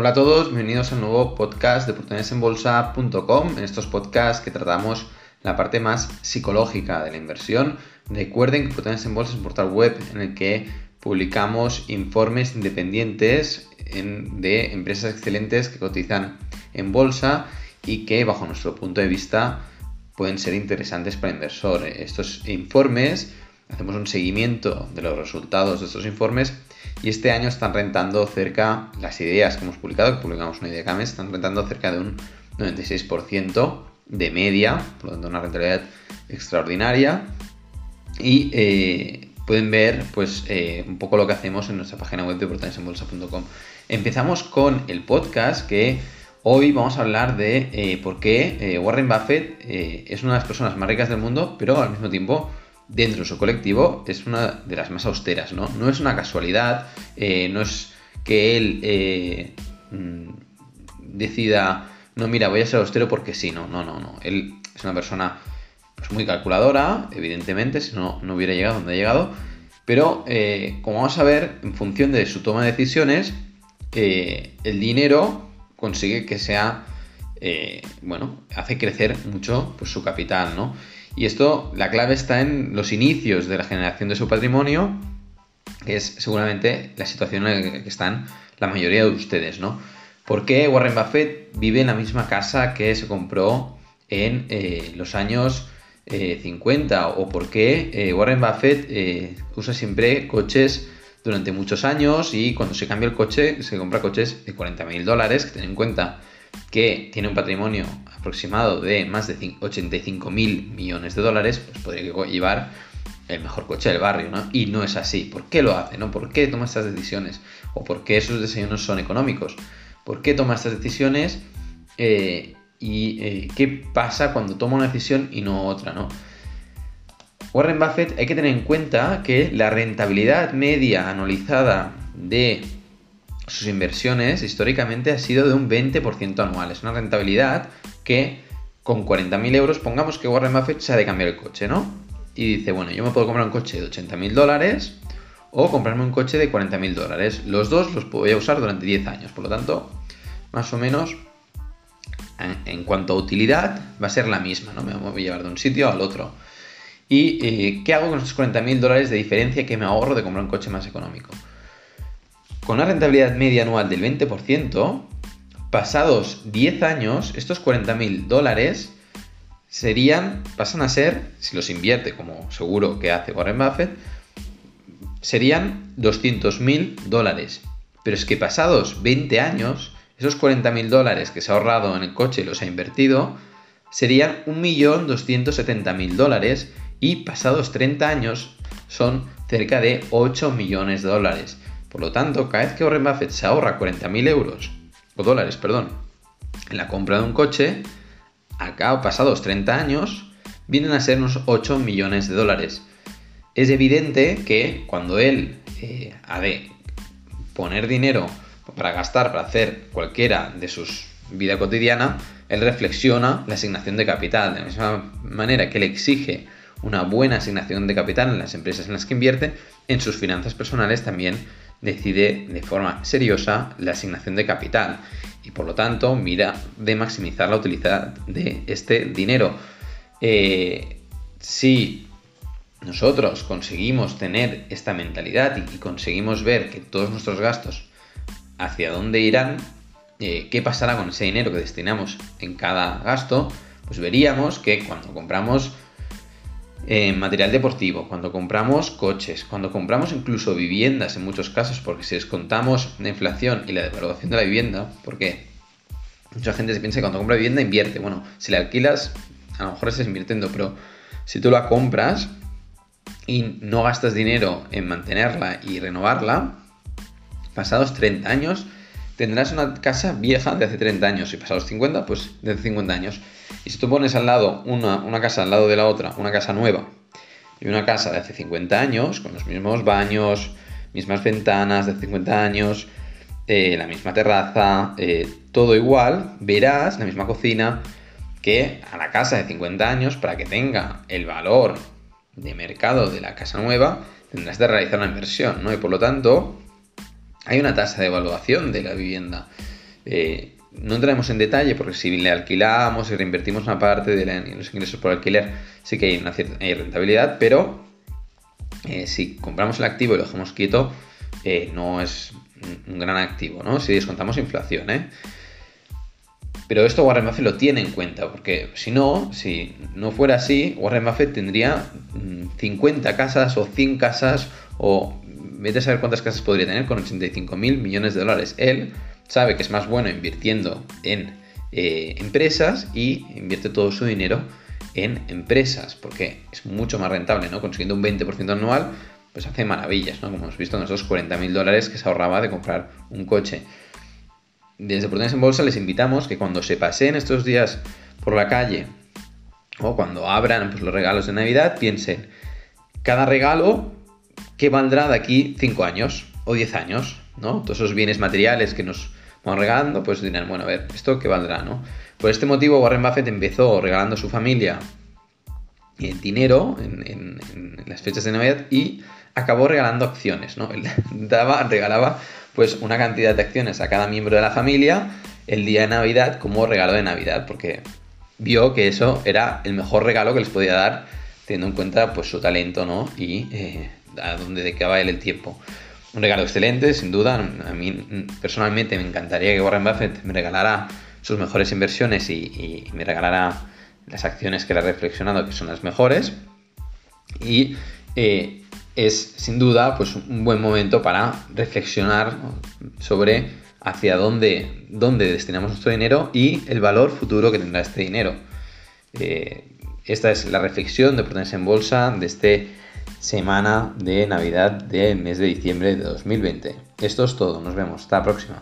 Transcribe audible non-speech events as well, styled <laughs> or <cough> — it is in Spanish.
Hola a todos, bienvenidos al nuevo podcast de oportunidadesenbolsa.com. En estos podcasts que tratamos la parte más psicológica de la inversión. Recuerden que Oportunidades en Bolsa es un portal web en el que publicamos informes independientes de empresas excelentes que cotizan en bolsa y que bajo nuestro punto de vista pueden ser interesantes para inversores. Estos informes hacemos un seguimiento de los resultados de estos informes y este año están rentando cerca, las ideas que hemos publicado, que publicamos una idea cada mes, están rentando cerca de un 96% de media, por lo tanto una rentabilidad extraordinaria y eh, pueden ver pues eh, un poco lo que hacemos en nuestra página web de oportunidadesenbolsa.com. Empezamos con el podcast que hoy vamos a hablar de eh, por qué Warren Buffett es una de las personas más ricas del mundo, pero al mismo tiempo dentro de su colectivo es una de las más austeras, ¿no? No es una casualidad, eh, no es que él eh, mm, decida, no, mira, voy a ser austero porque sí, no, no, no, no. Él es una persona pues, muy calculadora, evidentemente, si no, no hubiera llegado donde ha llegado, pero eh, como vamos a ver, en función de su toma de decisiones, el dinero consigue que sea, bueno, hace crecer mucho pues, su capital, ¿no? Y esto, la clave está en los inicios de la generación de su patrimonio, que es seguramente la situación en la que están la mayoría de ustedes, ¿no? ¿Por qué Warren Buffett vive en la misma casa que se compró en eh, los años 50? Eh, ¿O por qué eh, Warren Buffett usa siempre coches durante muchos años y cuando se cambia el coche se compra coches de 40 mil dólares? Que ten en cuenta que tiene un patrimonio aproximado de más de 85 mil millones de dólares, pues podría llevar el mejor coche del barrio, ¿no? Y no es así. ¿Por qué lo hace, no? ¿Por qué toma estas decisiones? ¿O por qué esos desayunos son económicos? ¿Por qué toma estas decisiones? Eh, ¿Y eh, qué pasa cuando toma una decisión y no otra, no? Warren Buffett hay que tener en cuenta que la rentabilidad media anualizada de sus inversiones históricamente ha sido de un 20% anual. Es una rentabilidad que con 40.000 euros, pongamos que Warren Buffett se ha de cambiar el coche, ¿no? Y dice, bueno, yo me puedo comprar un coche de 80.000 dólares o comprarme un coche de 40.000 dólares. Los dos los voy a usar durante 10 años, por lo tanto, más o menos, en cuanto a utilidad, va a ser la misma, ¿no? Me voy a llevar de un sitio al otro. ¿Y eh, qué hago con esos 40.000 dólares de diferencia que me ahorro de comprar un coche más económico? Con una rentabilidad media anual del 20%, pasados 10 años, estos 40.000 dólares serían, pasan a ser, si los invierte como seguro que hace Warren Buffett, serían 200.000 dólares. Pero es que pasados 20 años, esos 40.000 dólares que se ha ahorrado en el coche y los ha invertido, serían 1.270.000 dólares y pasados 30 años son cerca de 8 millones de dólares. Por lo tanto, cada vez que Warren Buffett se ahorra 40.000 euros, o dólares, perdón, en la compra de un coche, acá pasados 30 años, vienen a ser unos 8 millones de dólares. Es evidente que cuando él eh, ha de poner dinero para gastar, para hacer cualquiera de sus vida cotidiana, él reflexiona la asignación de capital. De la misma manera que él exige una buena asignación de capital en las empresas en las que invierte, en sus finanzas personales también decide de forma seriosa la asignación de capital y por lo tanto mira de maximizar la utilidad de este dinero. Eh, si nosotros conseguimos tener esta mentalidad y, conseguimos ver que todos nuestros gastos hacia dónde irán, eh, qué pasará con ese dinero que destinamos en cada gasto, pues veríamos que cuando compramos material deportivo, cuando compramos coches, cuando compramos incluso viviendas en muchos casos, porque si descontamos la inflación y la devaluación de la vivienda, porque mucha gente se piensa que cuando compra vivienda invierte. Bueno, si la alquilas, a lo mejor estás invirtiendo, pero si tú la compras y no gastas dinero en mantenerla y renovarla, pasados 30 años tendrás una casa vieja de hace 30 años y pasados 50, pues de hace 50 años. Y si tú pones al lado una, casa al lado de la otra, una casa nueva y una casa de hace 50 años, con los mismos baños, mismas ventanas de 50 años, eh, la misma terraza, eh, todo igual, verás la misma cocina que a la casa de 50 años, para que tenga el valor de mercado de la casa nueva, tendrás que realizar una inversión, ¿no? Y por lo tanto, hay una tasa de evaluación de la vivienda. Eh, no entraremos en detalle porque si le alquilamos y reinvertimos una parte de los ingresos por alquiler, sí que hay una cierta rentabilidad, pero eh, si compramos el activo y lo dejamos quieto, eh, no es un gran activo, ¿no? Si descontamos inflación, ¿eh? Pero esto Warren Buffett lo tiene en cuenta, porque si no, si no fuera así, Warren Buffett tendría 50 mm, casas o 100 casas o vete a saber cuántas casas podría tener con 85 mil millones de dólares. Él sabe que es más bueno invirtiendo en eh, empresas y invierte todo su dinero en empresas, porque es mucho más rentable, ¿no? Consiguiendo un 20% anual, pues hace maravillas, ¿no? Como hemos visto en esos 40 mil dólares que se ahorraba de comprar un coche. Desde Oportunidades en Bolsa les invitamos que cuando se paseen estos días por la calle o cuando abran pues, los regalos de Navidad, piensen, cada regalo, ¿qué valdrá de aquí 5 años o 10 años? ¿no? Todos esos bienes materiales que nos van regalando, pues dirán, bueno, a ver, ¿esto qué valdrá? ¿no? Por este motivo, Warren Buffett empezó regalando a su familia dinero en, las fechas de Navidad y acabó regalando acciones, ¿no? Él <laughs> daba, regalaba pues una cantidad de acciones a cada miembro de la familia el día de Navidad como regalo de Navidad, porque vio que eso era el mejor regalo que les podía dar, teniendo en cuenta pues su talento, ¿no? Y eh, a dónde dedicaba él el tiempo. Un regalo excelente, sin duda. A mí personalmente me encantaría que Warren Buffett me regalara sus mejores inversiones y, me regalara las acciones que le he reflexionado que son las mejores. Y eh, es sin duda pues, un buen momento para reflexionar sobre hacia dónde, dónde destinamos nuestro dinero y el valor futuro que tendrá este dinero. Eh, esta es la reflexión de Oportunidades en Bolsa de esta semana de Navidad del mes de diciembre de 2020. Esto es todo, nos vemos, hasta la próxima.